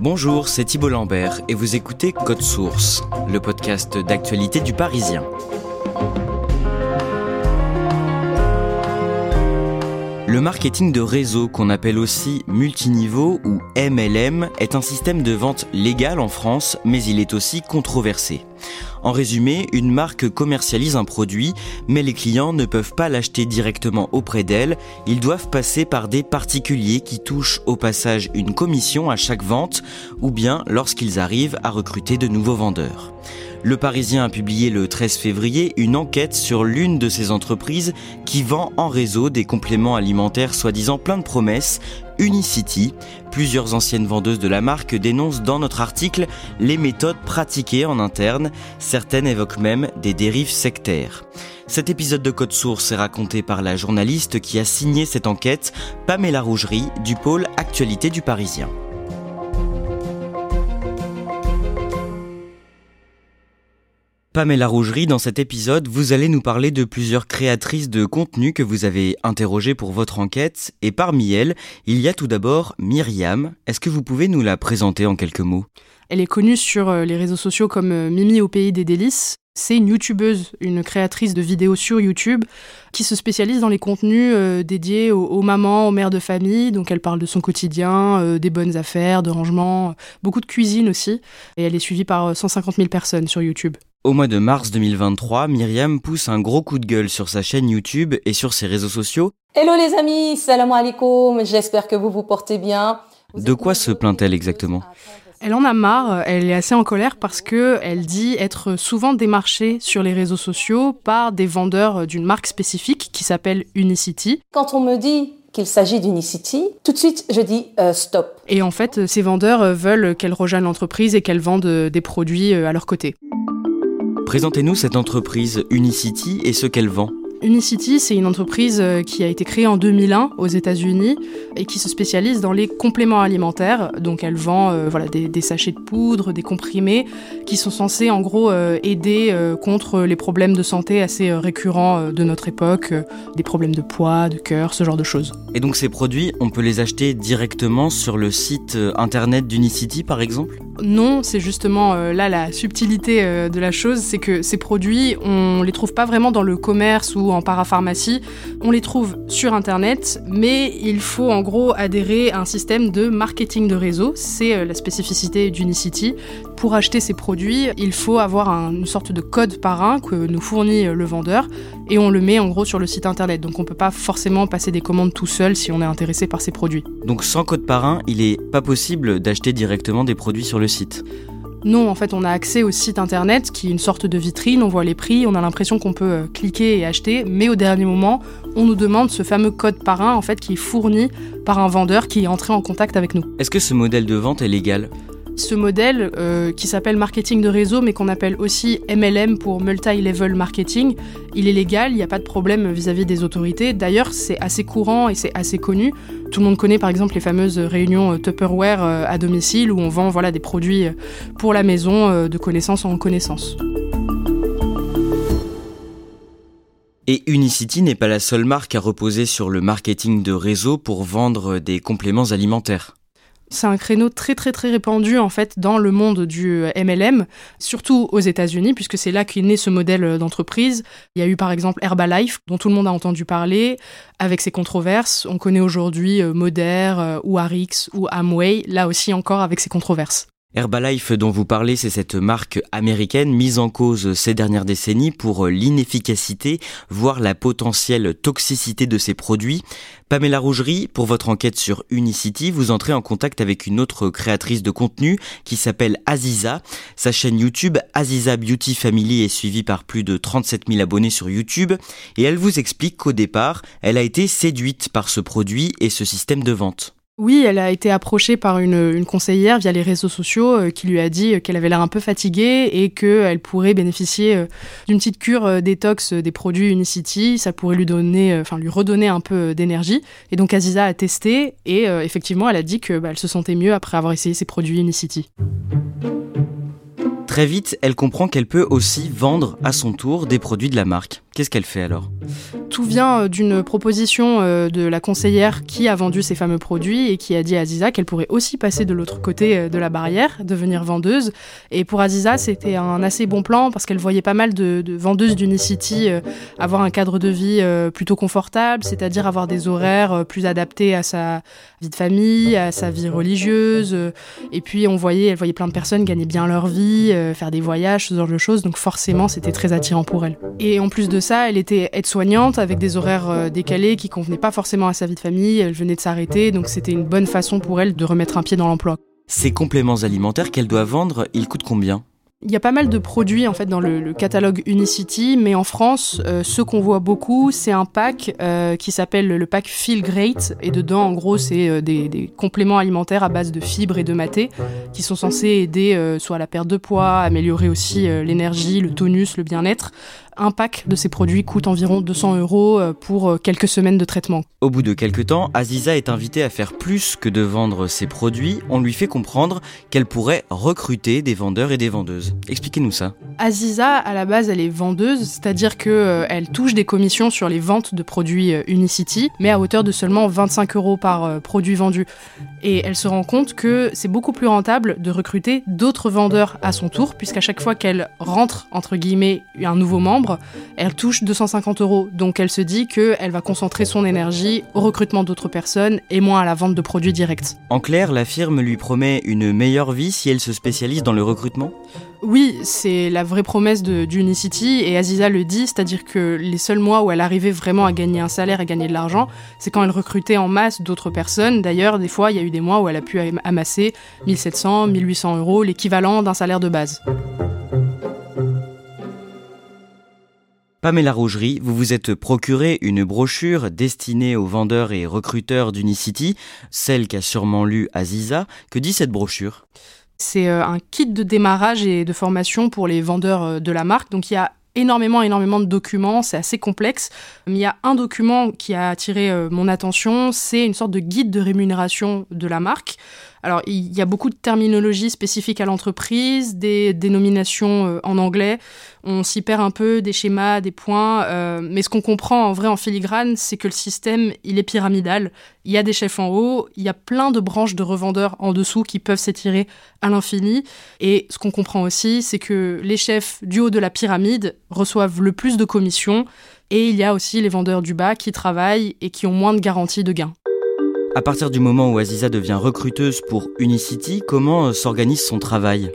Bonjour, c'est Thibault Lambert et vous écoutez Code Source, le podcast d'actualité du Parisien. Le marketing de réseau, qu'on appelle aussi multiniveau ou MLM, est un système de vente légal en France, mais il est aussi controversé. En résumé, une marque commercialise un produit, mais les clients ne peuvent pas l'acheter directement auprès d'elle, ils doivent passer par des particuliers qui touchent au passage une commission à chaque vente, ou bien lorsqu'ils arrivent à recruter de nouveaux vendeurs. Le Parisien a publié le 13 février une enquête sur l'une de ces entreprises qui vend en réseau des compléments alimentaires soi-disant plein de promesses, Unicity. Plusieurs anciennes vendeuses de la marque dénoncent dans notre article les méthodes pratiquées en interne. Certaines évoquent même des dérives sectaires. Cet épisode de Code Source est raconté par la journaliste qui a signé cette enquête, Pamela Rougerie, du pôle Actualité du Parisien. Pamela Rougerie, dans cet épisode, vous allez nous parler de plusieurs créatrices de contenu que vous avez interrogées pour votre enquête. Et parmi elles, il y a tout d'abord Myriam. Est-ce que vous pouvez nous la présenter en quelques mots? Elle est connue sur euh, les réseaux sociaux comme euh, Mimi au pays des délices. C'est une youtubeuse, une créatrice de vidéos sur YouTube qui se spécialise dans les contenus euh, dédiés aux, mamans, aux mères de famille. Donc elle parle de son quotidien, des bonnes affaires, de rangement, beaucoup de cuisine aussi. Et elle est suivie par 150 000 personnes sur YouTube. Au mois de mars 2023, Myriam pousse un gros coup de gueule sur sa chaîne YouTube et sur ses réseaux sociaux. Hello les amis, salam alaikum, j'espère que vous vous portez bien. de quoi se plaint-elle exactement? Elle en a marre, elle est assez en colère parce que elle dit être souvent démarchée sur les réseaux sociaux par des vendeurs d'une marque spécifique qui s'appelle Unicity. Quand on me dit qu'il s'agit d'Unicity, tout de suite je dis euh, stop. Et en fait, ces vendeurs veulent qu'elle rejoigne l'entreprise et qu'elle vende des produits euh, à leur côté. Présentez-nous cette entreprise Unicity et ce qu'elle vend. Unicity, c'est une entreprise euh, qui a été créée en 2001 aux États-Unis et qui se spécialise dans les compléments alimentaires. Donc, elle vend euh, voilà, des, sachets de poudre, des comprimés qui sont censés en gros euh, aider contre les problèmes de santé assez récurrents de notre époque, des problèmes de poids, de cœur, ce genre de choses. Et donc, ces produits, on peut les acheter directement sur le site internet d'Unicity par exemple? Non, c'est justement là la subtilité de la chose, c'est que ces produits, on les trouve pas vraiment dans le commerce ou en parapharmacie. On les trouve sur Internet, mais il faut en gros adhérer à un système de marketing de réseau. C'est euh, la spécificité d'Unicity. Pour acheter ces produits, il faut avoir une sorte de code parrain que nous fournit euh, le vendeur et on le met en gros sur le site Internet. Donc on ne peut pas forcément passer des commandes tout seul si on est intéressé par ces produits. Donc sans code parrain, il n'est pas possible d'acheter directement des produits sur le site non, en fait, on a accès au site internet qui est une sorte de vitrine, on voit les prix, on a l'impression qu'on peut euh, cliquer et acheter, mais au dernier moment, on nous demande ce fameux code parrain en fait qui est fourni par un vendeur qui est entré en contact avec nous. Est-ce que ce modèle de vente est légal? Ce modèle euh, qui s'appelle marketing de réseau, mais qu'on appelle aussi MLM pour multi-level marketing, il est légal, il n'y a pas de problème vis-à-vis des autorités. D'ailleurs, c'est assez courant et c'est assez connu. Tout le monde connaît par exemple les fameuses réunions euh, Tupperware euh, à domicile où on vend voilà, des produits pour la maison de connaissance en connaissance. Et Unicity n'est pas la seule marque à reposer sur le marketing de réseau pour vendre des compléments alimentaires. C'est un créneau très très très répandu en fait dans le monde du MLM, surtout aux États-Unis puisque c'est là qu'est né ce modèle d'entreprise. Il y a eu par exemple Herbalife dont tout le monde a entendu parler avec ses controverses. On connaît aujourd'hui euh, Moder euh, ou Arix ou Amway, là aussi encore avec ses controverses. Herbalife dont vous parlez, c'est cette marque américaine mise en cause ces dernières décennies pour l'inefficacité, voire la potentielle toxicité de ses produits. Pamela Rougerie, pour votre enquête sur Unicity, vous entrez en contact avec une autre créatrice de contenu qui s'appelle Aziza. Sa chaîne YouTube Aziza Beauty Family est suivie par plus de 37 000 abonnés sur YouTube et elle vous explique qu'au départ, elle a été séduite par ce produit et ce système de vente. Oui, elle a été approchée par une, conseillère via les réseaux sociaux euh, qui lui a dit euh, qu'elle avait l'air un peu fatiguée et qu'elle pourrait bénéficier euh, d'une petite cure détox des produits Unicity. Ça pourrait lui donner, enfin lui redonner un peu d'énergie. Et donc Aziza a testé et effectivement, elle a dit que bah, se sentait mieux après avoir essayé ces produits Unicity. Très vite, elle comprend qu'elle peut aussi vendre à son tour des produits de la marque. Qu'est-ce qu'elle fait alors? Tout vient euh, d'une proposition euh, de la conseillère qui a vendu ces fameux produits et qui a dit à Aziza qu'elle pourrait aussi passer de l'autre côté euh, de la barrière, devenir vendeuse. Et pour Aziza, c'était un assez bon plan parce qu'elle voyait pas mal de, vendeuses d'Unicity avoir un cadre de vie plutôt confortable, c'est-à-dire avoir des horaires plus adaptés à sa vie de famille, à sa vie religieuse. Et puis on voyait, elle voyait plein de personnes gagner bien leur vie, faire des voyages, ce genre de choses. Donc forcément, c'était très attirant pour elle. Et en plus de elle était aide-soignante avec des horaires euh, décalés qui convenaient pas forcément à sa vie de famille. Elle venait de s'arrêter, donc c'était une bonne façon pour elle de remettre un pied dans l'emploi. Ces compléments alimentaires qu'elle doit vendre, ils coûtent combien? Il y a pas mal de produits en fait dans le, catalogue Unicity, mais en France, euh, ce qu'on voit beaucoup, c'est un pack euh, qui s'appelle le pack Feel Great, et dedans, en gros, c'est des, des, compléments alimentaires à base de fibres et de maté qui sont censés aider soit à la perte de poids, améliorer aussi l'énergie, le tonus, le bien-être un pack de ces produits coûte environ 200 euros euh, pour euh, quelques semaines de traitement. Au bout de quelques temps, Aziza est invitée à faire plus que de vendre ses produits. On lui fait comprendre qu'elle pourrait recruter des vendeurs et des vendeuses. Expliquez-nous ça. Aziza, à la base, elle est vendeuse, c'est-à-dire qu'elle euh, touche des commissions sur les ventes de produits Unicity, mais à hauteur de seulement 25 euros par produit vendu. Et elle se rend compte que c'est beaucoup plus rentable de recruter d'autres vendeurs à son tour, puisqu'à chaque fois qu'elle rentre, entre guillemets, un nouveau membre, elle touche 250 euros. Donc elle se dit qu'elle va concentrer son énergie au recrutement d'autres personnes et moins à la vente de produits directs. En clair, la firme lui promet une meilleure vie si elle se spécialise dans le recrutement? Oui, c'est la vraie promesse d'Unicity et Aziza le dit, c'est-à-dire que les seuls mois où elle arrivait vraiment à gagner un salaire et gagner de l'argent, c'est quand elle recrutait en masse d'autres personnes. D'ailleurs, des fois, il y a eu des mois où elle a pu amasser 1700, 1800 euros, l'équivalent d'un salaire de base. Pamela Rougerie, vous vous êtes procuré une brochure destinée aux vendeurs et recruteurs d'Unicity, celle qu'a sûrement lu Aziza. Que dit cette brochure? C'est euh, un kit de démarrage et de formation pour les vendeurs euh, de la marque. Donc il y a énormément, énormément de documents, c'est assez complexe. Mais il y a un document qui a attiré euh, mon attention, c'est une sorte de guide de rémunération de la marque. Alors, il y a beaucoup de terminologie spécifique à l'entreprise, des dénominations euh, en anglais. On s'y perd un peu, des schémas, des points. Euh, mais ce qu'on comprend en vrai en filigrane, c'est que le système, il est pyramidal. Il y a des chefs en haut, il y a plein de branches de revendeurs en dessous qui peuvent s'étirer à l'infini. Et ce qu'on comprend aussi, c'est que les chefs du haut de la pyramide reçoivent le plus de commissions. Et il y a aussi les vendeurs du bas qui travaillent et qui ont moins de garanties de gains. À partir du moment où Aziza devient recruteuse pour Unicity, comment euh, s'organise son travail?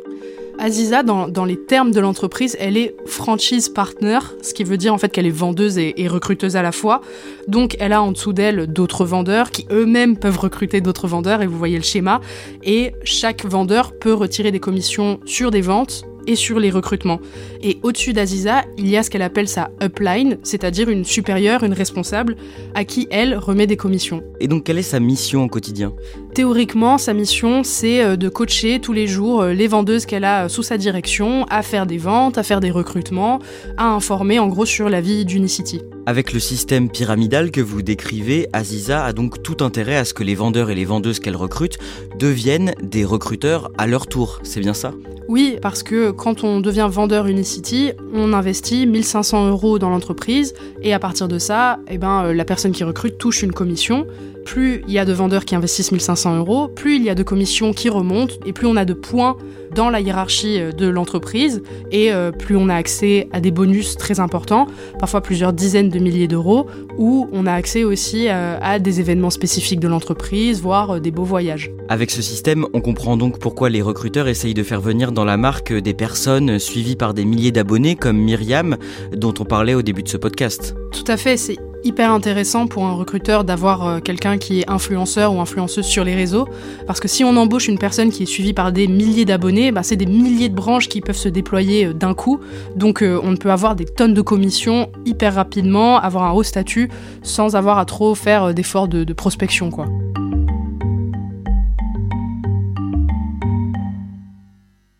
Aziza, dans, les termes de l'entreprise, elle est franchise partner, ce qui veut dire en fait qu'elle est vendeuse et, et, recruteuse à la fois. Donc elle a en dessous d'elle d'autres vendeurs qui eux-mêmes peuvent recruter d'autres vendeurs et vous voyez le schéma. Et chaque vendeur peut retirer des commissions sur des ventes et sur les recrutements. Et au-dessus d'Aziza, il y a ce qu'elle appelle sa upline, c'est-à-dire une supérieure, une responsable, à qui elle remet des commissions. Et donc quelle est sa mission au quotidien? Théoriquement, sa mission, c'est euh, de coacher tous les jours euh, les vendeuses qu'elle a sous sa direction à faire des ventes, à faire des recrutements, à informer en gros sur la vie d'Unicity. Avec le système pyramidal que vous décrivez, Aziza a donc tout intérêt à ce que les vendeurs et les vendeuses qu'elle recrute deviennent des recruteurs à leur tour, c'est bien ça? Oui, parce que quand on devient vendeur Unicity, on investit 1500 euros dans l'entreprise et à partir de ça, eh ben, euh, la personne qui recrute touche une commission. Plus il y a de vendeurs qui investissent 1500 euros, plus il y a de commissions qui remontent, et plus on a de points dans la hiérarchie euh, de l'entreprise, et euh, plus on a accès à des bonus très importants, parfois plusieurs dizaines de milliers d'euros, où on a accès aussi euh, à des événements spécifiques de l'entreprise, voire des beaux voyages. Avec ce système, on comprend donc pourquoi les recruteurs essayent de faire venir dans la marque des personnes suivies par des milliers d'abonnés comme Myriam, dont on parlait au début de ce podcast. Tout à fait, c'est hyper intéressant pour un recruteur d'avoir euh, quelqu'un qui est influenceur ou influenceuse sur les réseaux. Parce que si on embauche une personne qui est suivie par des milliers d'abonnés, bah, c'est des milliers de branches qui peuvent se déployer euh, d'un coup. Donc euh, on peut avoir des tonnes de commissions hyper rapidement, avoir un haut statut sans avoir à trop faire d'efforts de, de prospection. quoi.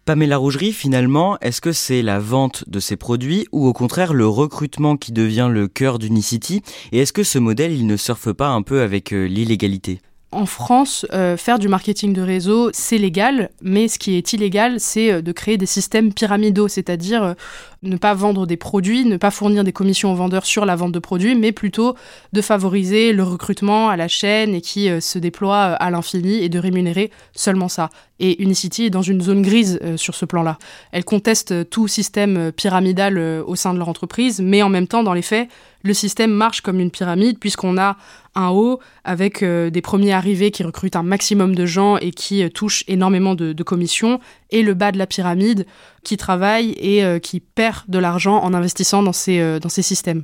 Pamela Rougerie, finalement, est-ce que c'est la vente de ces produits ou au contraire le recrutement qui devient le cœur d'Unicity? Et est-ce que ce modèle, il ne surfe pas un peu avec euh, l'illégalité? En France, euh, faire du marketing de réseau, c'est légal, mais ce qui est illégal, c'est euh, de créer des systèmes pyramidaux, c'est-à-dire ne pas vendre des produits, ne pas fournir des commissions aux vendeurs sur la vente de produits, mais plutôt de favoriser le recrutement à la chaîne et qui euh, se déploie euh, à l'infini et de rémunérer seulement ça. Et Unicity est dans une zone grise euh, sur ce plan-là. Elle conteste tout système pyramidal au sein de leur entreprise, mais en même temps, dans les faits, le système marche comme une pyramide puisqu'on a un haut avec des premiers arrivés qui recrutent un maximum de gens et qui touchent énormément de, commissions, et le bas de la pyramide qui travaille et qui perd de l'argent en investissant dans ces, euh, dans ces systèmes.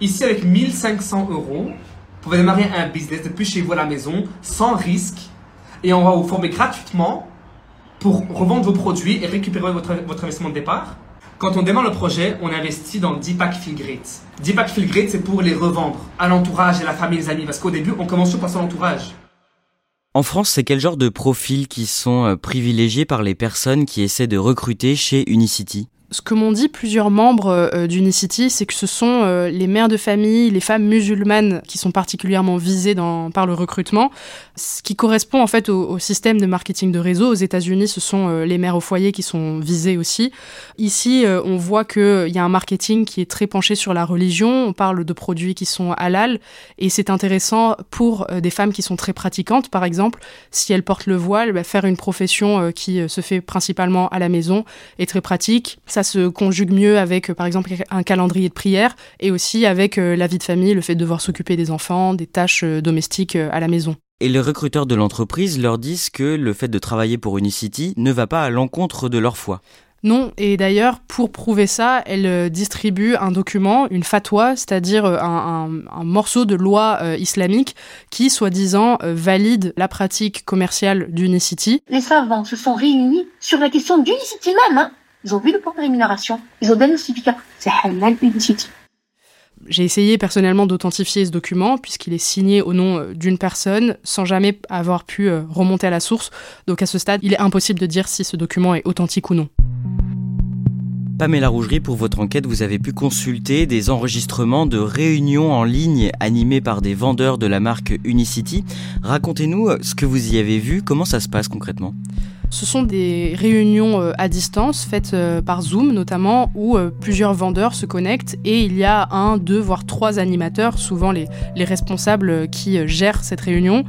Ici, avec 1500 euros, vous pouvez démarrer un business depuis chez vous à la maison, sans risque, et on va vous former gratuitement pour revendre vos produits et récupérer votre, votre investissement de départ. Quand on démarre le projet, on investit dans 10 packs Feel Great. 10 packs c'est pour les revendre à l'entourage et la famille, les amis, parce qu'au début, on commence tout par son entourage. En France, c'est quel genre de profils qui sont euh, privilégiés par les personnes qui essaient de recruter chez Unicity? Ce que m'ont dit plusieurs membres euh, d'Unicity, c'est que ce sont euh, les mères de famille, les femmes musulmanes qui sont particulièrement visées dans, par le recrutement, ce qui correspond en fait au, système de marketing de réseau. Aux États-Unis, ce sont euh, les mères au foyer qui sont visées aussi. Ici, on voit qu'il y a un marketing qui est très penché sur la religion. On parle de produits qui sont halal et c'est intéressant pour des femmes qui sont très pratiquantes, par exemple, si elles portent le voile, bah, faire une profession qui se fait principalement à la maison est très pratique. Ça se conjugue mieux avec, euh, par exemple, un calendrier de prière et aussi avec euh, la vie de famille, le fait de devoir s'occuper des enfants, des tâches euh, domestiques à la maison. Et les recruteurs de l'entreprise leur disent que le fait de travailler pour Unicity ne va pas à l'encontre de leur foi. Non, et d'ailleurs, pour prouver ça, elle distribue un document, une fatwa, c'est-à-dire un, morceau de loi islamique qui, soi-disant, valide la pratique commerciale d'Unicity. Les savants se sont réunis sur la question d'Unicity même. Hein. Ils ont vu le point de rémunération. Ils ont donné le certificat. C'est halal publicity. J'ai essayé personnellement d'authentifier ce document puisqu'il est signé au nom euh, d'une personne sans jamais avoir pu euh, remonter à la source. Donc à ce stade, il est impossible de dire si ce document est authentique ou non. Pamela Rougerie, pour votre enquête, vous avez pu consulter des enregistrements de réunions en ligne animées par des vendeurs de la marque Unicity. Racontez-nous euh, ce que vous y avez vu, comment ça se passe concrètement? Ce sont des réunions euh, à distance faites euh, par Zoom notamment où euh, plusieurs vendeurs se connectent et il y a un, deux, voire trois animateurs, souvent les, les responsables qui gèrent cette réunion.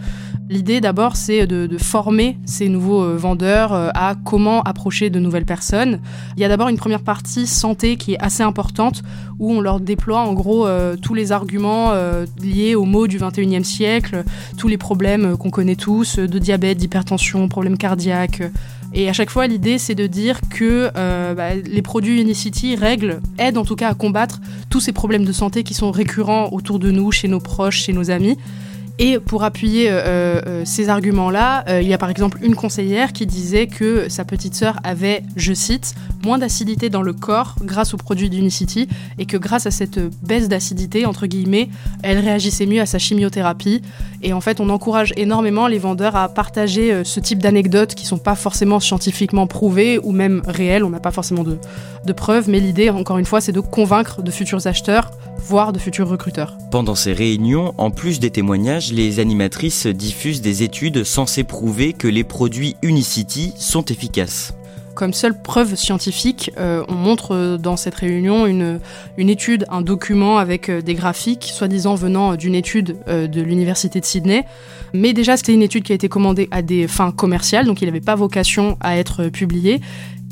L'idée d'abord, c'est de, former ces nouveaux vendeurs à comment approcher de nouvelles personnes. Il y a d'abord une première partie santé qui est assez importante où on leur déploie en gros tous les arguments liés aux maux du 21e siècle, tous les problèmes qu'on connaît tous, de diabète, d'hypertension, problèmes cardiaques. Et à chaque fois, l'idée, c'est de dire que bah, les produits Unicity règlent, aident en tout cas à combattre tous ces problèmes de santé qui sont récurrents autour de nous, chez nos proches, chez nos amis. Et pour appuyer euh, euh, ces arguments-là, euh, il y a par exemple une conseillère qui disait que sa petite sœur avait, je cite, moins d'acidité dans le corps grâce aux produits d'Unicity et que grâce à cette baisse d'acidité, entre guillemets, elle réagissait mieux à sa chimiothérapie. Et en fait, on encourage énormément les vendeurs à partager ce type d'anecdotes qui sont pas forcément scientifiquement prouvées ou même réelles, on n'a pas forcément de, de preuves, mais l'idée, encore une fois, c'est de convaincre de futurs acheteurs, voire de futurs recruteurs. Pendant ces réunions, en plus des témoignages, les animatrices diffusent des études censées prouver que les produits Unicity sont efficaces. Comme seule preuve scientifique, euh, on montre dans cette réunion une, étude, un document avec euh, des graphiques, soi-disant venant d'une étude euh, de l'Université de Sydney. Mais déjà, c'était une étude qui a été commandée à des fins commerciales, donc il n'avait pas vocation à être publié.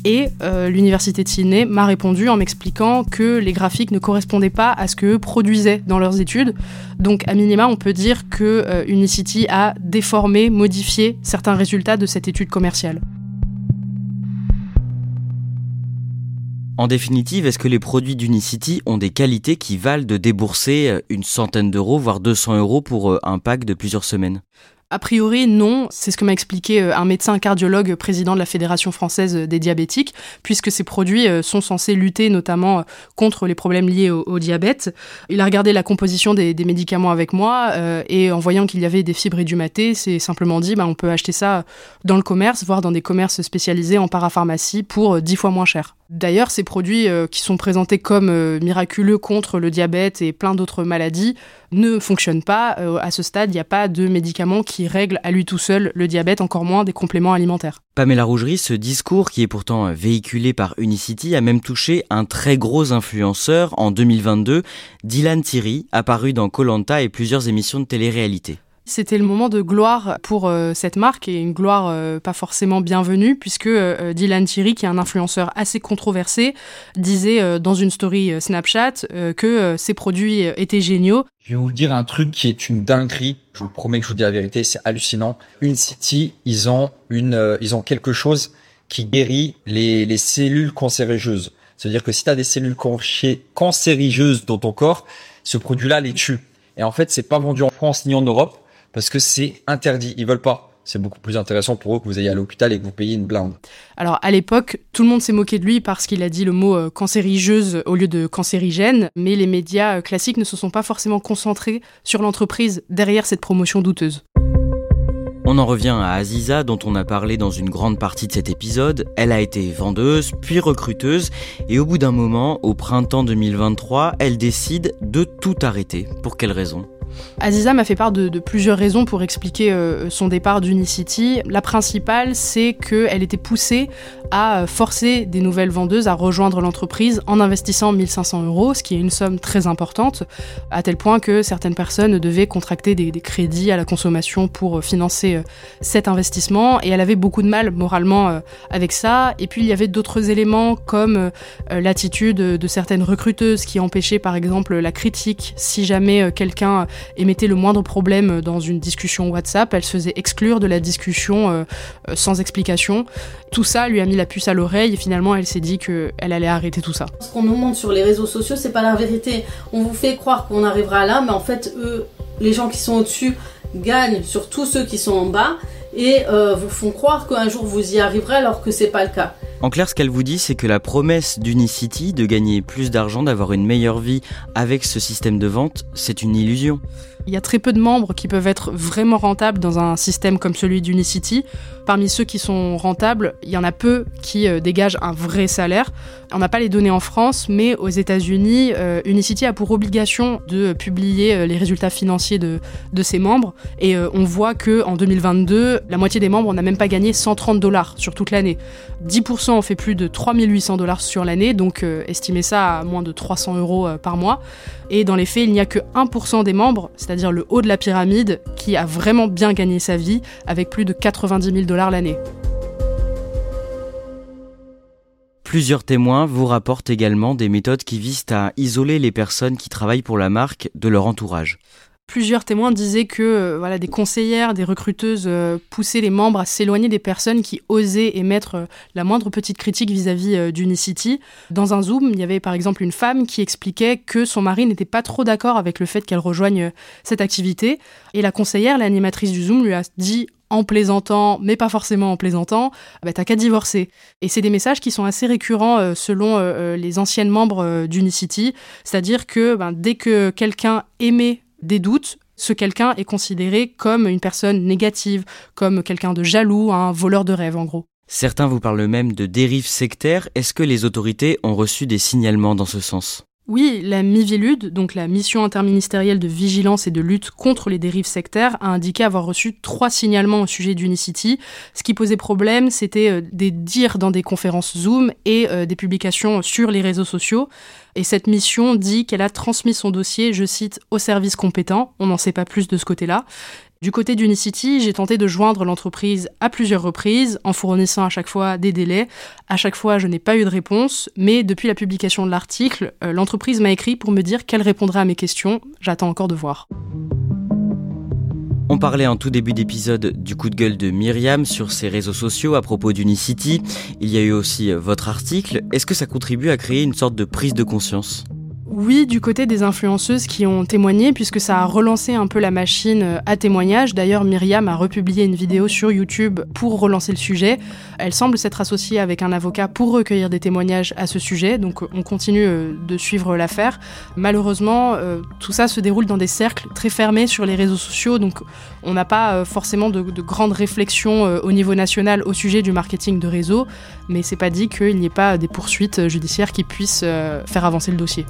Et euh, l'université de Sydney m'a répondu en m'expliquant que les graphiques ne correspondaient pas à ce qu'eux produisaient dans leurs études. Donc à minima, on peut dire que euh, Unicity a déformé, modifié certains résultats de cette étude commerciale. En définitive, est-ce que les produits d'Unicity ont des qualités qui valent de débourser euh, une centaine d'euros, voire 200 euros pour un pack de plusieurs semaines? A priori, non. C'est ce que m'a expliqué euh, un médecin cardiologue président de la Fédération française des diabétiques, puisque ces produits euh, sont censés lutter notamment euh, contre les problèmes liés au, diabète. Il a regardé la composition des, médicaments avec moi et en voyant qu'il y avait des fibres édumatées, c'est simplement dit, bah, on peut acheter ça dans le commerce, voire dans des commerces spécialisés en parapharmacie pour 10 fois moins cher. D'ailleurs, ces produits qui sont présentés comme miraculeux contre le diabète et plein d'autres maladies ne fonctionnent pas. à ce stade, il n'y a pas de médicaments qui règle à lui tout seul le diabète, encore moins des compléments alimentaires. Pamela Rougerie, ce discours qui est pourtant véhiculé par Unicity a même touché un très gros influenceur en 2022, Dylan Thierry, apparu dans Colanta et plusieurs émissions de télé-réalité. C'était le moment de gloire pour euh, cette marque et une gloire euh, pas forcément bienvenue puisque euh, Dylan Thierry, qui est un influenceur assez controversé, disait dans une story Snapchat que ses produits étaient géniaux. Je vais vous dire un truc qui est une dinguerie. Je vous promets que je vous dis la vérité, c'est hallucinant. Une City, ils ont une, ils ont quelque chose qui guérit les, les cellules cancérigeuses. C'est-à-dire que si tu as des cellules cancérigeuses dans ton corps, ce produit-là les tue. Et en fait, c'est pas vendu en France ni en Europe parce que c'est interdit. Ils veulent pas. C'est beaucoup plus intéressant pour eux que vous ayez à l'hôpital et que vous payiez une blinde. Alors à l'époque, tout le monde s'est moqué de lui parce qu'il a dit le mot euh, cancérigeuse au lieu de cancérigène, mais les médias euh, classiques ne se sont pas forcément concentrés sur l'entreprise derrière cette promotion douteuse. On en revient à Aziza dont on a parlé dans une grande partie de cet épisode. Elle a été vendeuse, puis recruteuse, et au bout d'un moment, au printemps 2023, elle décide de tout arrêter. Pour quelle raison? Aziza m'a fait part de, plusieurs raisons pour expliquer euh, son départ d'Unicity. La principale, c'est qu'elle était poussée à forcer des nouvelles vendeuses à rejoindre l'entreprise en investissant 1500 euros, ce qui est une somme très importante, à tel point que certaines personnes devaient contracter des, crédits à la consommation pour financer euh, cet investissement, et elle avait beaucoup de mal moralement euh, avec ça. Et puis il y avait d'autres éléments comme l'attitude de certaines recruteuses qui empêchaient par exemple la critique si jamais quelqu'un émettait le moindre problème dans une discussion WhatsApp, elle se faisait exclure de la discussion euh, euh, sans explication. Tout ça lui a mis la puce à l'oreille et finalement elle s'est dit qu'elle allait arrêter tout ça. Ce qu'on nous montre sur les réseaux sociaux, c'est pas la vérité. On vous fait croire qu'on arrivera là, mais en fait, eux, les gens qui sont au-dessus, gagnent sur tous ceux qui sont en bas et euh, vous font croire qu'un jour vous y arriverez alors que c'est pas le cas. En clair, ce qu'elle vous dit, c'est que la promesse d'Unicity de gagner plus d'argent, d'avoir une meilleure vie avec ce système de vente, c'est une illusion. Il y a très peu de membres qui peuvent être vraiment rentables dans un système comme celui d'Unicity. Parmi ceux qui sont rentables, il y en a peu qui euh, dégagent un vrai salaire. On n'a pas les données en France, mais aux États-Unis, euh, Unicity a pour obligation de publier euh, les résultats financiers de, de ses membres. Et on voit que en 2022, la moitié des membres n'a même pas gagné 130 dollars sur toute l'année. 10% ont fait plus de 3800 dollars sur l'année, donc estimez ça à moins de 300 euros par mois. Et dans les faits, il n'y a que 1% des membres, c'est-à-dire le haut de la pyramide, qui a vraiment bien gagné sa vie avec plus de 90 000 dollars l'année. Plusieurs témoins vous rapportent également des méthodes qui visent à isoler les personnes qui travaillent pour la marque de leur entourage plusieurs témoins disaient que euh, voilà, des conseillères, des recruteuses euh, poussaient les membres à s'éloigner des personnes qui osaient émettre euh, la moindre petite critique vis-à-vis d'Unicity. Dans un Zoom, il y avait par exemple une femme qui expliquait que son mari n'était pas trop d'accord avec le fait qu'elle rejoigne cette activité. Et la conseillère, l'animatrice du Zoom, lui a dit en plaisantant, mais pas forcément en plaisantant, bah, t'as qu'à divorcer. Et c'est des messages qui sont assez récurrents selon les anciennes membres d'Unicity, c'est-à-dire que ben, dès que quelqu'un aimait des doutes, ce quelqu'un est considéré comme une personne négative, comme quelqu'un de jaloux, un voleur de rêve en gros. Certains vous parlent même de dérives sectaires. Est-ce que les autorités ont reçu des signalements dans ce sens? Oui, la MIVILUD, donc la mission interministérielle de vigilance et de lutte contre les dérives sectaires, a indiqué avoir reçu trois signalements au sujet d'Unicity. Ce qui posait problème, c'était euh, des dires dans des conférences Zoom et euh, des publications sur les réseaux sociaux. Et cette mission dit qu'elle a transmis son dossier, je cite, au service compétent. On n'en sait pas plus de ce côté-là. Du côté d'Unicity, j'ai tenté de joindre l'entreprise à plusieurs reprises en fournissant à chaque fois des délais. À chaque fois, je n'ai pas eu de réponse, mais depuis la publication de l'article, euh, l'entreprise m'a écrit pour me dire qu'elle répondrait à mes questions. J'attends encore de voir. On parlait en tout début d'épisode du coup de gueule de Myriam sur ses réseaux sociaux à propos d'Unicity. Il y a eu aussi votre article. Est-ce que ça contribue à créer une sorte de prise de conscience? Oui, du côté des influenceuses qui ont témoigné, puisque ça a relancé un peu la machine euh, à témoignage. D'ailleurs, Myriam a republié une vidéo sur YouTube pour relancer le sujet. Elle semble s'être associée avec un avocat pour recueillir des témoignages à ce sujet, donc on continue euh, de suivre l'affaire. Malheureusement, euh, tout ça se déroule dans des cercles très fermés sur les réseaux sociaux, donc on n'a pas forcément de, grandes réflexions au niveau national au sujet du marketing de réseau, mais c'est pas dit qu'il n'y ait pas des poursuites judiciaires qui puissent faire avancer le dossier.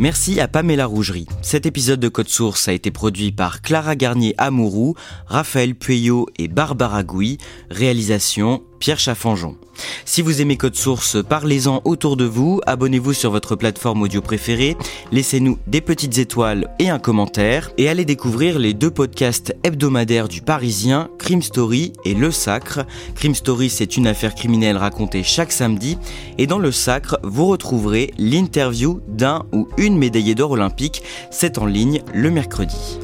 Merci à Pamela Rougerie. Cet épisode de Code Source a été produit par Clara Garnier Amourou, Raphaël Pueyo et Barbara Gouy. Réalisation Pierre Chaffanjon. Si vous aimez Code Source, parlez-en autour de vous, abonnez-vous sur votre plateforme audio préférée, laissez-nous des petites étoiles et un commentaire, et allez découvrir les deux podcasts hebdomadaires du Parisien, Crime Story et Le Sacre. Crime Story, c'est une affaire criminelle racontée chaque samedi, et dans Le Sacre, vous retrouverez l'interview d'un ou une médaillée d'or olympique, c'est en ligne le mercredi.